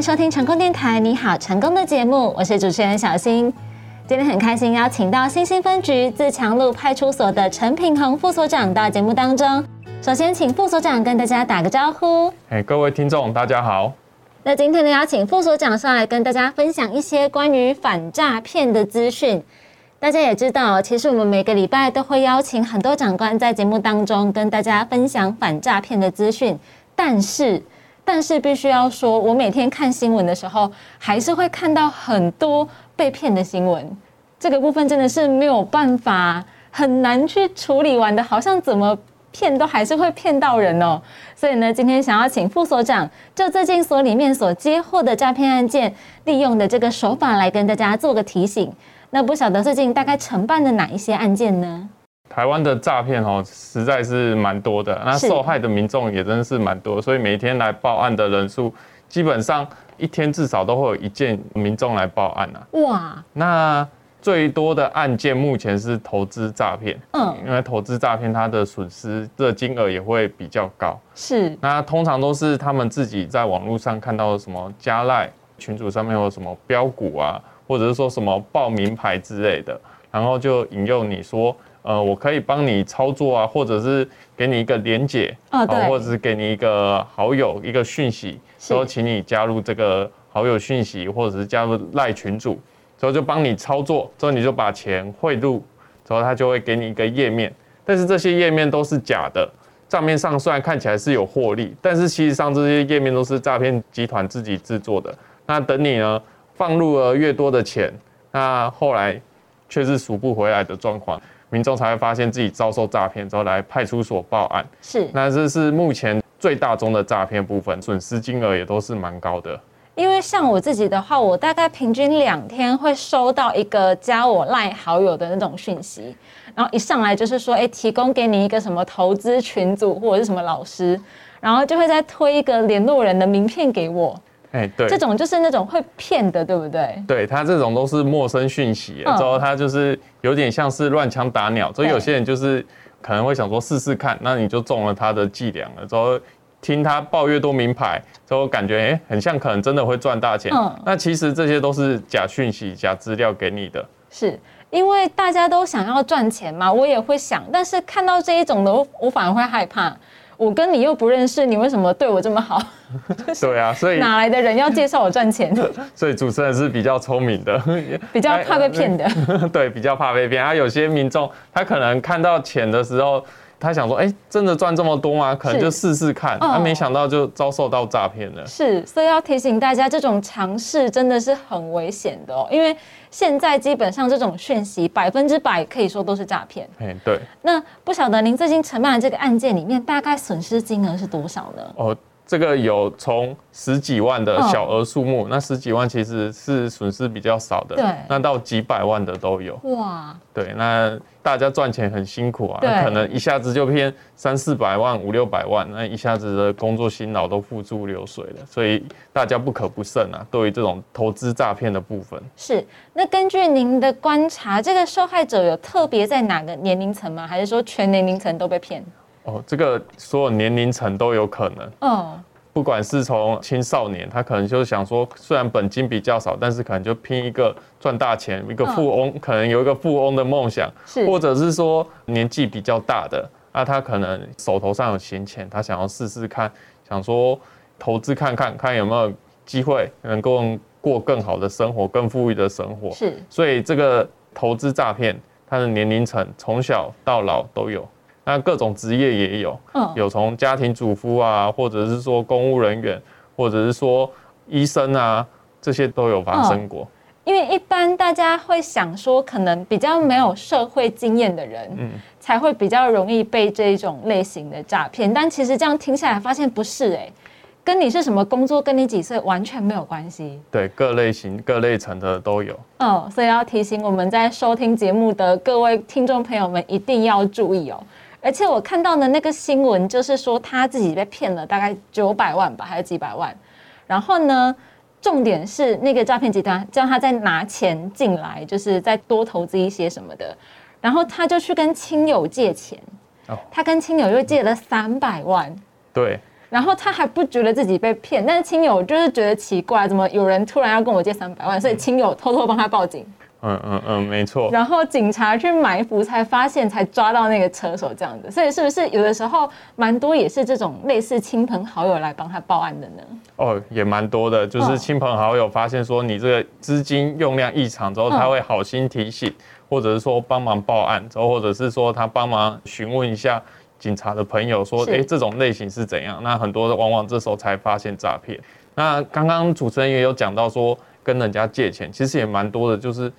迎收听成功电台，你好，成功的节目，我是主持人小新。今天很开心邀请到新兴分局自强路派出所的陈品宏副所长到节目当中。首先，请副所长跟大家打个招呼。哎，各位听众，大家好。那今天呢，邀请副所长上来跟大家分享一些关于反诈骗的资讯。大家也知道，其实我们每个礼拜都会邀请很多长官在节目当中跟大家分享反诈骗的资讯，但是，但是必须要说，我每天看新闻的时候，还是会看到很多。被骗的新闻，这个部分真的是没有办法，很难去处理完的，好像怎么骗都还是会骗到人哦。所以呢，今天想要请副所长就最近所里面所接获的诈骗案件，利用的这个手法来跟大家做个提醒。那不晓得最近大概承办的哪一些案件呢？台湾的诈骗哦，实在是蛮多的，那受害的民众也真的是蛮多，所以每天来报案的人数基本上。一天至少都会有一件民众来报案啊！哇，那最多的案件目前是投资诈骗，嗯，因为投资诈骗它的损失的金额也会比较高。是，那通常都是他们自己在网络上看到什么加赖群主上面有什么标股啊，或者是说什么报名牌之类的，然后就引诱你说。呃，我可以帮你操作啊，或者是给你一个连结，哦，对，或者是给你一个好友一个讯息，说请你加入这个好友讯息，或者是加入赖群组，之后就帮你操作，之后你就把钱汇入，之后他就会给你一个页面，但是这些页面都是假的，账面上虽然看起来是有获利，但是其实上这些页面都是诈骗集团自己制作的。那等你呢放入了越多的钱，那后来却是赎不回来的状况。民众才会发现自己遭受诈骗之后来派出所报案，是。那这是目前最大宗的诈骗部分，损失金额也都是蛮高的。因为像我自己的话，我大概平均两天会收到一个加我赖好友的那种讯息，然后一上来就是说，哎，提供给你一个什么投资群组或者是什么老师，然后就会再推一个联络人的名片给我。哎，对，这种就是那种会骗的，对不对？对他这种都是陌生讯息，之后他就是有点像是乱枪打鸟，所以有些人就是可能会想说试试看，那你就中了他的伎俩了。之后听他报越多名牌，之后感觉哎，很像可能真的会赚大钱。嗯，那其实这些都是假讯息、假资料给你的。是因为大家都想要赚钱嘛，我也会想，但是看到这一种的，我反而会害怕。我跟你又不认识，你为什么对我这么好？对啊，所以哪来的人要介绍我赚钱？所以主持人是比较聪明的，比较怕被骗的。对，比较怕被骗。他有些民众，他可能看到钱的时候。他想说，哎，真的赚这么多吗？可能就试试看。他没想到就遭受到诈骗了。是，所以要提醒大家，这种尝试真的是很危险的哦。因为现在基本上这种讯息百分之百可以说都是诈骗。哎，对。那不晓得您最近承办的这个案件里面，大概损失金额是多少呢？哦。这个有从十几万的小额数目，那十几万其实是损失比较少的，对，那到几百万的都有。哇，对，那大家赚钱很辛苦啊，可能一下子就骗三四百万、五六百万，那一下子的工作辛劳都付诸流水了，所以大家不可不慎啊。对于这种投资诈骗的部分，是。那根据您的观察，这个受害者有特别在哪个年龄层吗？还是说全年龄层都被骗？哦，这个所有年龄层都有可能。哦，不管是从青少年，他可能就是想说，虽然本金比较少，但是可能就拼一个赚大钱，一个富翁，可能有一个富翁的梦想。是，或者是说年纪比较大的，那他可能手头上有闲钱，他想要试试看，想说投资看看，看有没有机会能够过更好的生活，更富裕的生活。是，所以这个投资诈骗，它的年龄层从小到老都有。那各种职业也有，嗯有从家庭主妇啊，或者是说公务人员，或者是说医生啊，这些都有发生过。因为一般大家会想说，可能比较没有社会经验的人，嗯，才会比较容易被这种类型的诈骗。但其实这样听下来，发现不是哎，跟你是什么工作，跟你几岁完全没有关系。对，各类型、各类层的都有。嗯，所以要提醒我们在收听节目的各位听众朋友们，一定要注意哦。而且我看到的那个新闻，就是说他自己被骗了大概九百万吧，还是几百万。然后呢，重点是那个诈骗集团叫他再拿钱进来，就是再多投资一些什么的。然后他就去跟亲友借钱，他跟亲友又借了三百万。对。然后他还不觉得自己被骗，但是亲友就是觉得奇怪，怎么有人突然要跟我借三百万，所以亲友偷偷帮他报警。嗯嗯嗯，没错。然后警察去埋伏，才发现，才抓到那个车手这样子。所以是不是有的时候蛮多也是这种类似亲朋好友来帮他报案的呢？哦，也蛮多的，就是亲朋好友发现说你这个资金用量异常之后，他会好心提醒，或者是说帮忙报案，之后或者是说他帮忙询问一下警察的朋友说，哎，这种类型是怎样？那很多往往这时候才发现诈骗。那刚刚主持人也有讲到说跟人家借钱，其实也蛮多的，就是。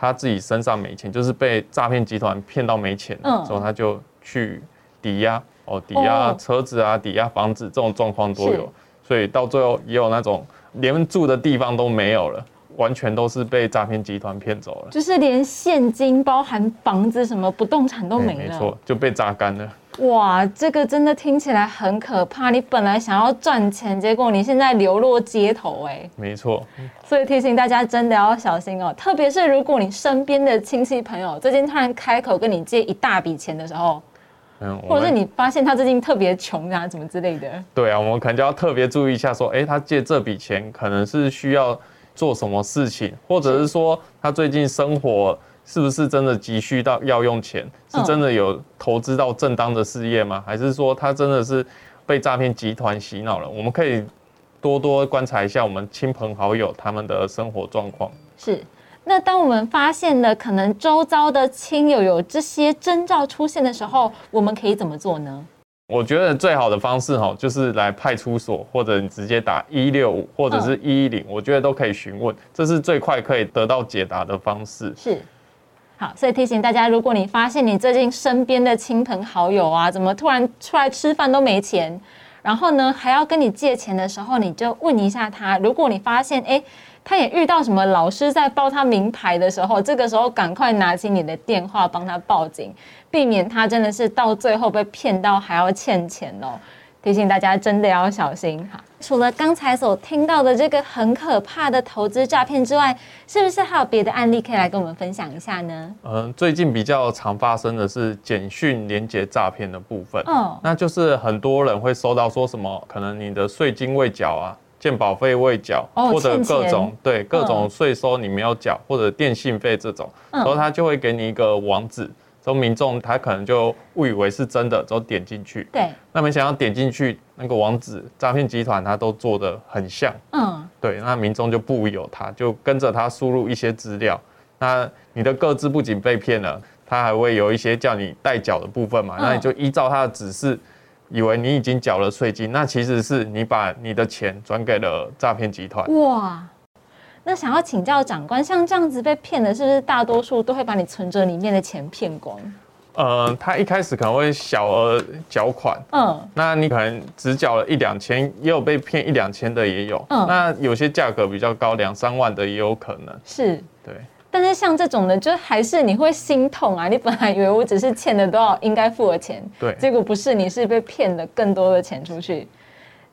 他自己身上没钱，就是被诈骗集团骗到没钱，之后他就去抵押，哦，抵押车子啊，抵押房子，这种状况都有，所以到最后也有那种连住的地方都没有了，完全都是被诈骗集团骗走了，就是连现金、包含房子、什么不动产都没了，没错，就被榨干了。哇，这个真的听起来很可怕。你本来想要赚钱，结果你现在流落街头，哎，没错。所以提醒大家真的要小心哦，特别是如果你身边的亲戚朋友最近突然开口跟你借一大笔钱的时候，嗯，或者是你发现他最近特别穷啊，怎么之类的。对啊，我们可能就要特别注意一下，说，哎，他借这笔钱可能是需要做什么事情，或者是说他最近生活。是不是真的急需到要用钱？是真的有投资到正当的事业吗？还是说他真的是被诈骗集团洗脑了？我们可以多多观察一下我们亲朋好友他们的生活状况。是，那当我们发现了可能周遭的亲友有这些征兆出现的时候，我们可以怎么做呢？我觉得最好的方式哈，就是来派出所，或者你直接打一六五，或者是一一零，我觉得都可以询问，这是最快可以得到解答的方式。是。好，所以提醒大家，如果你发现你最近身边的亲朋好友啊，怎么突然出来吃饭都没钱，然后呢还要跟你借钱的时候，你就问一下他。如果你发现哎，他也遇到什么老师在报他名牌的时候，这个时候赶快拿起你的电话帮他报警，避免他真的是到最后被骗到还要欠钱哦。提醒大家真的要小心哈！除了刚才所听到的这个很可怕的投资诈骗之外，是不是还有别的案例可以来跟我们分享一下呢？嗯，最近比较常发生的是简讯连接诈骗的部分。哦，那就是很多人会收到说什么，可能你的税金未缴啊，健保费未缴，或者各种对各种税收你没有缴，或者电信费这种，然后他就会给你一个网址。之后民众他可能就误以为是真的，之后点进去，对，那没想到点进去那个网址，诈骗集团他都做的很像，嗯，对，那民众就不由他，就跟着他输入一些资料，那你的个资不仅被骗了，他还会有一些叫你代缴的部分嘛，那你就依照他的指示，以为你已经缴了税金，那其实是你把你的钱转给了诈骗集团，哇。那想要请教长官，像这样子被骗的，是不是大多数都会把你存折里面的钱骗光？呃，他一开始可能会小额缴款，嗯，那你可能只缴了一两千，也有被骗一两千的也有，嗯，那有些价格比较高，两三万的也有可能。是，对。但是像这种的，就还是你会心痛啊！你本来以为我只是欠了多少应该付的钱，对，结果不是，你是被骗了更多的钱出去。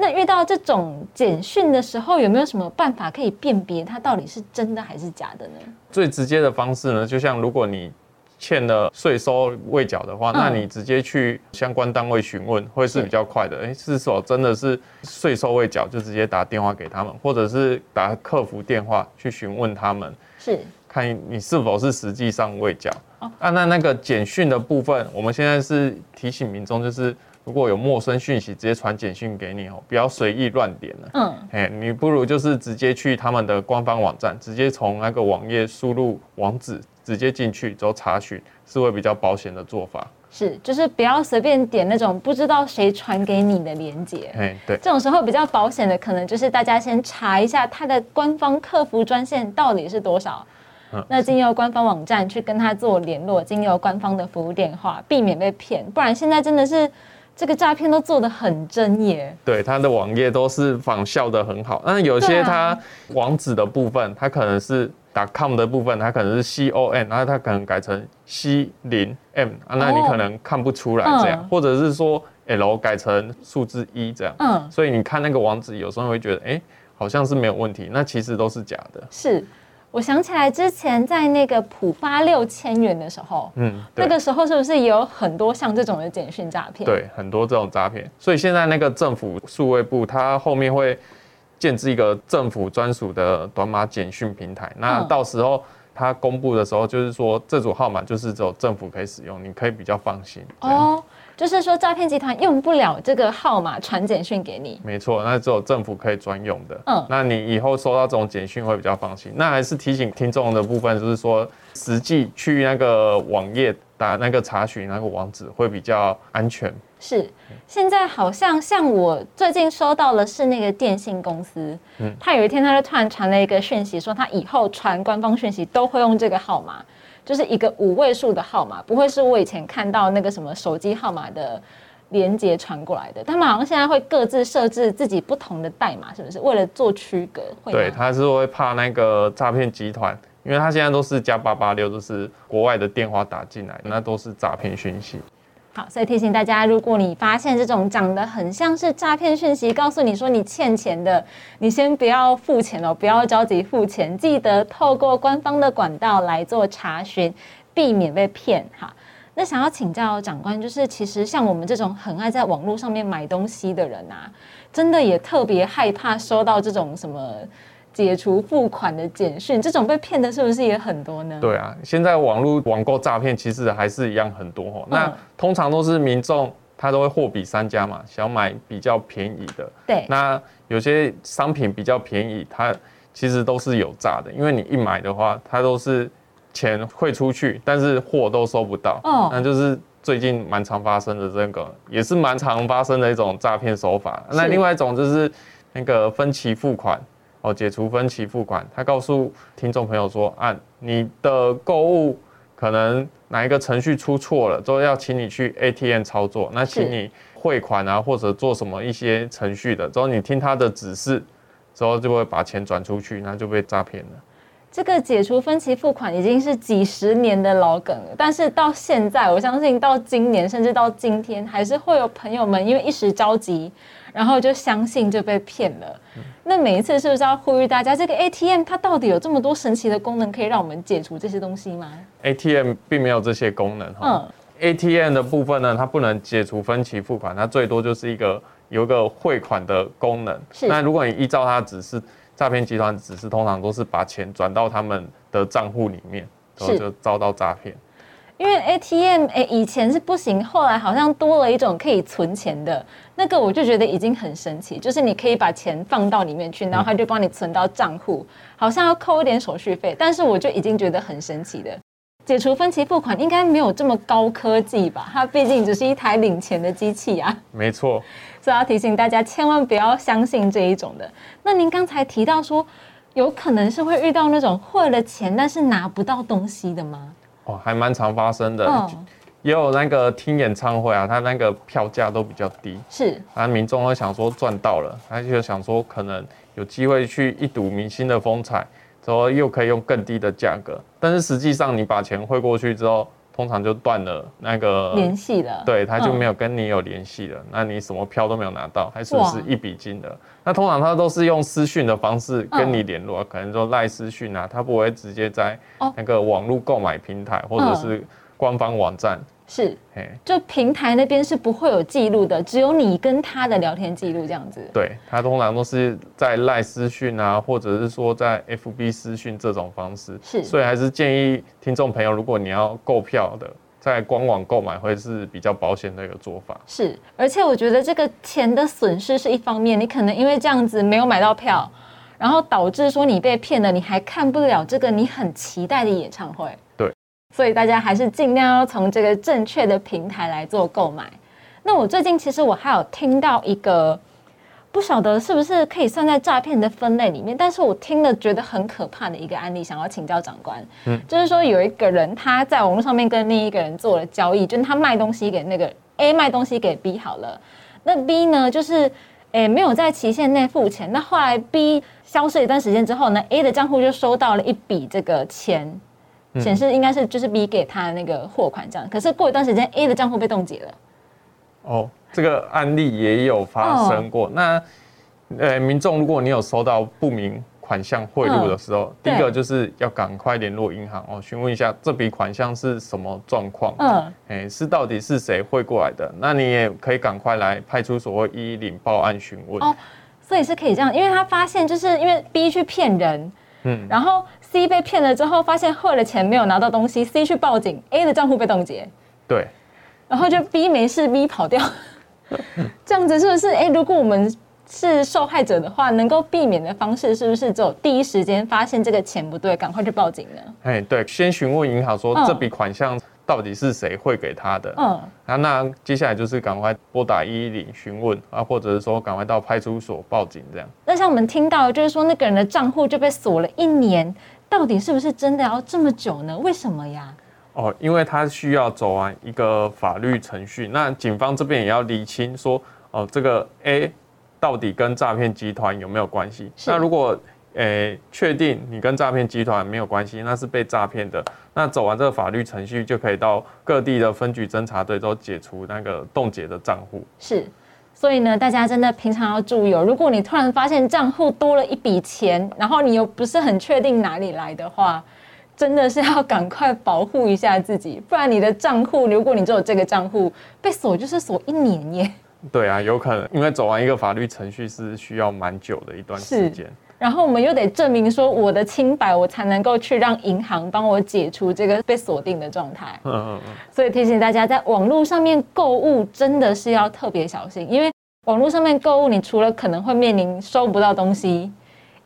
那遇到这种简讯的时候，有没有什么办法可以辨别它到底是真的还是假的呢？最直接的方式呢，就像如果你欠了税收未缴的话，那你直接去相关单位询问会是比较快的。哎，是否真的是税收未缴，就直接打电话给他们，或者是打客服电话去询问他们，是看你是否是实际上未缴。啊，那那个简讯的部分，我们现在是提醒民众就是。如果有陌生讯息，直接传简讯给你哦，不要随意乱点了。嗯，哎，你不如就是直接去他们的官方网站，直接从那个网页输入网址，直接进去之后查询，是会比较保险的做法。是，就是不要随便点那种不知道谁传给你的链接。哎，对，这种时候比较保险的，可能就是大家先查一下他的官方客服专线到底是多少。嗯，那经由官方网站去跟他做联络，经由官方的服务电话，避免被骗。不然现在真的是。这个诈骗都做的很真耶，对，他的网页都是仿效的很好。那有些他网址的部分，它可能是打 com 的部分，它可能是 c o n，然后它可能改成 c 零 m 啊，那你可能看不出来这样，或者是说 l 改成数字一这样，嗯，所以你看那个网址，有时候会觉得哎，好像是没有问题，那其实都是假的。是。我想起来之前在那个浦发六千元的时候，嗯，那个时候是不是也有很多像这种的简讯诈骗？对，很多这种诈骗。所以现在那个政府数位部，它后面会建置一个政府专属的短码简讯平台。那到时候它公布的时候，就是说这组号码就是只有政府可以使用，你可以比较放心。哦。就是说，诈骗集团用不了这个号码传简讯给你。没错，那只有政府可以专用的。嗯，那你以后收到这种简讯会比较放心。那还是提醒听众的部分，就是说，实际去那个网页打那个查询那个网址会比较安全。是，现在好像像我最近收到的是那个电信公司，嗯，他有一天他就突然传了一个讯息，说他以后传官方讯息都会用这个号码。就是一个五位数的号码，不会是我以前看到那个什么手机号码的连接传过来的。他们好像现在会各自设置自己不同的代码，是不是为了做区隔？对，他是会怕那个诈骗集团，因为他现在都是加八八六，都是国外的电话打进来，那都是诈骗讯息。好，所以提醒大家，如果你发现这种长得很像是诈骗讯息，告诉你说你欠钱的，你先不要付钱哦，不要着急付钱，记得透过官方的管道来做查询，避免被骗。哈，那想要请教长官，就是其实像我们这种很爱在网络上面买东西的人啊，真的也特别害怕收到这种什么。解除付款的简讯，这种被骗的是不是也很多呢？对啊，现在网络网购诈骗其实还是一样很多哈。那通常都是民众他都会货比三家嘛，想买比较便宜的。对。那有些商品比较便宜，它其实都是有诈的，因为你一买的话，它都是钱汇出去，但是货都收不到。哦。那就是最近蛮常发生的这个，也是蛮常发生的一种诈骗手法。那另外一种就是那个分期付款。哦，解除分期付款，他告诉听众朋友说，啊，你的购物可能哪一个程序出错了，都要请你去 ATM 操作，那请你汇款啊，或者做什么一些程序的，之后你听他的指示，之后就会把钱转出去，那就被诈骗了。这个解除分期付款已经是几十年的老梗了，但是到现在，我相信到今年甚至到今天，还是会有朋友们因为一时着急。然后就相信就被骗了。那每一次是不是要呼吁大家，这个 ATM 它到底有这么多神奇的功能，可以让我们解除这些东西吗？ATM 并没有这些功能哈。嗯。ATM 的部分呢，它不能解除分期付款，它最多就是一个有一个汇款的功能。是。那如果你依照它指示，诈骗集团只是，通常都是把钱转到他们的账户里面，然后就遭到诈骗。因为 ATM 哎以前是不行，后来好像多了一种可以存钱的那个，我就觉得已经很神奇。就是你可以把钱放到里面去，然后他就帮你存到账户，好像要扣一点手续费，但是我就已经觉得很神奇的。解除分期付款应该没有这么高科技吧？它毕竟只是一台领钱的机器啊。没错，所以要提醒大家千万不要相信这一种的。那您刚才提到说，有可能是会遇到那种汇了钱但是拿不到东西的吗？哦，还蛮常发生的，也有那个听演唱会啊，他那个票价都比较低，是，啊，民众会想说赚到了，他就想说可能有机会去一睹明星的风采，之后又可以用更低的价格，但是实际上你把钱汇过去之后。通常就断了那个联系了，对，他就没有跟你有联系了，那你什么票都没有拿到，还损失一笔金的。那通常他都是用私讯的方式跟你联络，可能说赖私讯啊，他不会直接在那个网络购买平台或者是官方网站。是，就平台那边是不会有记录的，只有你跟他的聊天记录这样子。对，他通常都是在赖私讯啊，或者是说在 FB 私讯这种方式。是，所以还是建议听众朋友，如果你要购票的，在官网购买会是比较保险的一个做法。是，而且我觉得这个钱的损失是一方面，你可能因为这样子没有买到票，然后导致说你被骗了，你还看不了这个你很期待的演唱会。所以大家还是尽量要从这个正确的平台来做购买。那我最近其实我还有听到一个，不晓得是不是可以算在诈骗的分类里面，但是我听了觉得很可怕的一个案例，想要请教长官。嗯，就是说有一个人他在网络上面跟另一个人做了交易，就是他卖东西给那个 A 卖东西给 B 好了，那 B 呢就是诶没有在期限内付钱，那后来 B 消失一段时间之后呢，A 的账户就收到了一笔这个钱。显示应该是就是 B 给他的那个货款这样，可是过一段时间 A 的账户被冻结了。哦，这个案例也有发生过。那呃，民众如果你有收到不明款项汇入的时候，第一个就是要赶快联络银行哦，询问一下这笔款项是什么状况，嗯，哎，是到底是谁汇过来的？那你也可以赶快来派出所或一一零报案询问。哦所以是可以这样，因为他发现就是因为 B 去骗人，嗯，然后 C 被骗了之后，发现汇了钱没有拿到东西，C 去报警，A 的账户被冻结，对，然后就 B 没事，B 跑掉，这样子是不是？哎，如果我们是受害者的话，能够避免的方式是不是只有第一时间发现这个钱不对，赶快去报警呢？哎，对，先询问银行说嗯这笔款项到底是谁汇给他的。嗯，啊，那接下来就是赶快拨打一一零询问啊，或者是说赶快到派出所报警这样。那像我们听到就是说那个人的账户就被锁了一年，到底是不是真的要这么久呢？为什么呀？哦，因为他需要走完一个法律程序，那警方这边也要厘清说，哦，这个 A 到底跟诈骗集团有没有关系？那如果诶确定你跟诈骗集团没有关系，那是被诈骗的，那走完这个法律程序就可以到各地的分局侦查队都解除那个冻结的账户。是，所以呢，大家真的平常要注意哦。如果你突然发现账户多了一笔钱，然后你又不是很确定哪里来的话，真的是要赶快保护一下自己，不然你的账户，如果你只有这个账户被锁，就是锁一年耶。对啊，有可能，因为走完一个法律程序是需要蛮久的一段时间。然后我们又得证明说我的清白，我才能够去让银行帮我解除这个被锁定的状态。嗯嗯嗯，所以提醒大家，在网络上面购物真的是要特别小心，因为网络上面购物，你除了可能会面临收不到东西，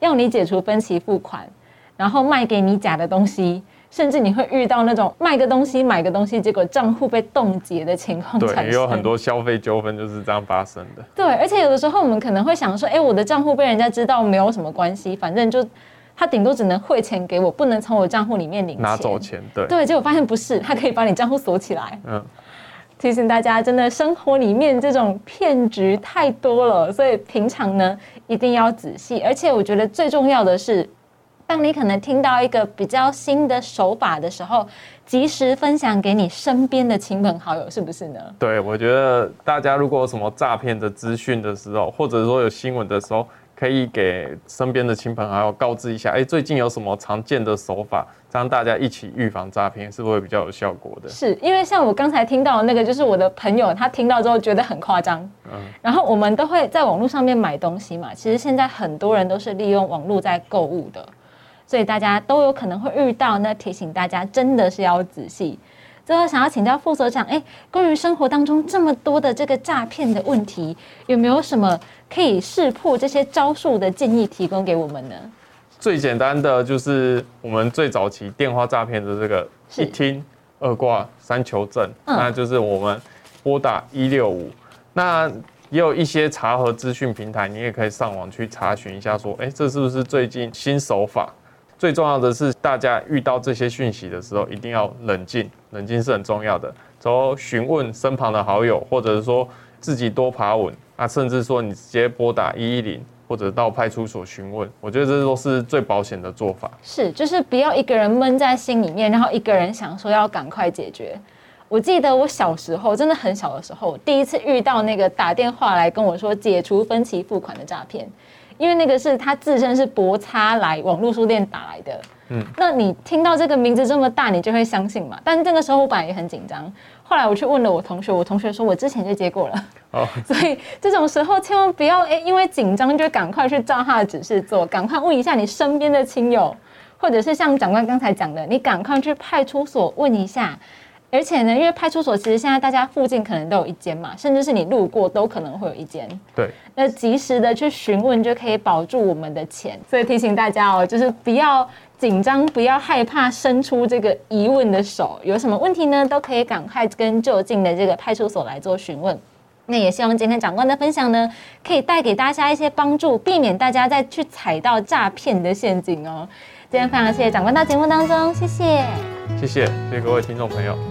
要你解除分期付款，然后卖给你假的东西，甚至你会遇到那种卖个东西买个东西，结果账户被冻结的情况对，也有很多消费纠纷就是这样发生的。对，而且有的时候我们可能会想说，哎，我的账户被人家知道没有什么关系，反正就他顶多只能汇钱给我，不能从我账户里面领。拿走钱，对，对，结果发现不是，他可以把你账户锁起来。嗯，提醒大家，真的生活里面这种骗局太多了，所以平常呢一定要仔细。而且我觉得最重要的是，当你可能听到一个比较新的手法的时候，及时分享给你身边的亲朋好友，是不是呢？对，我觉得大家如果有什么诈骗的资讯的时候，或者说有新闻的时候，可以给身边的亲朋好友告知一下，哎，最近有什么常见的手法，这样大家一起预防诈骗，是不是会比较有效果的？是因为像我刚才听到的那个，就是我的朋友，他听到之后觉得很夸张。嗯然后我们都会在网络上面买东西嘛，其实现在很多人都是利用网络在购物的，所以大家都有可能会遇到。那提醒大家，真的是要仔细。最后想要请教副所长，哎，关于生活当中这么多的这个诈骗的问题，有没有什么可以识破这些招数的建议提供给我们呢？最简单的就是我们最早期电话诈骗的这个一听二挂三求证，嗯那就是我们拨打一六五。那也有一些查核资讯平台，你也可以上网去查询一下，说，哎、这是不是最近新手法？最重要的是，大家遇到这些讯息的时候，一定要冷静，冷静是很重要的。然后询问身旁的好友，或者是说自己多爬稳，啊，甚至说你直接拨打一一零，或者到派出所询问，我觉得这都是最保险的做法。是，就是不要一个人闷在心里面，然后一个人想说要赶快解决。我记得我小时候，真的很小的时候，第一次遇到那个打电话来跟我说解除分期付款的诈骗，因为那个是他自身是博差来网络书店打来的。嗯，那你听到这个名字这么大，你就会相信嘛？但是这个时候我本来也很紧张，后来我去问了我同学，我同学说我之前就接过了。哦，所以这种时候千万不要哎，因为紧张就赶快去照他的指示做，赶快问一下你身边的亲友，或者是像长官刚才讲的，你赶快去派出所问一下。而且呢，因为派出所其实现在大家附近可能都有一间嘛，甚至是你路过都可能会有一间。对，那及时的去询问就可以保住我们的钱。所以提醒大家哦，就是不要紧张，不要害怕伸出这个疑问的手，有什么问题呢，都可以赶快跟就近的这个派出所来做询问。那也希望今天长官的分享呢，可以带给大家一些帮助，避免大家再去踩到诈骗的陷阱哦。今天非常谢谢长官到节目当中，谢谢。谢谢，谢谢各位听众朋友。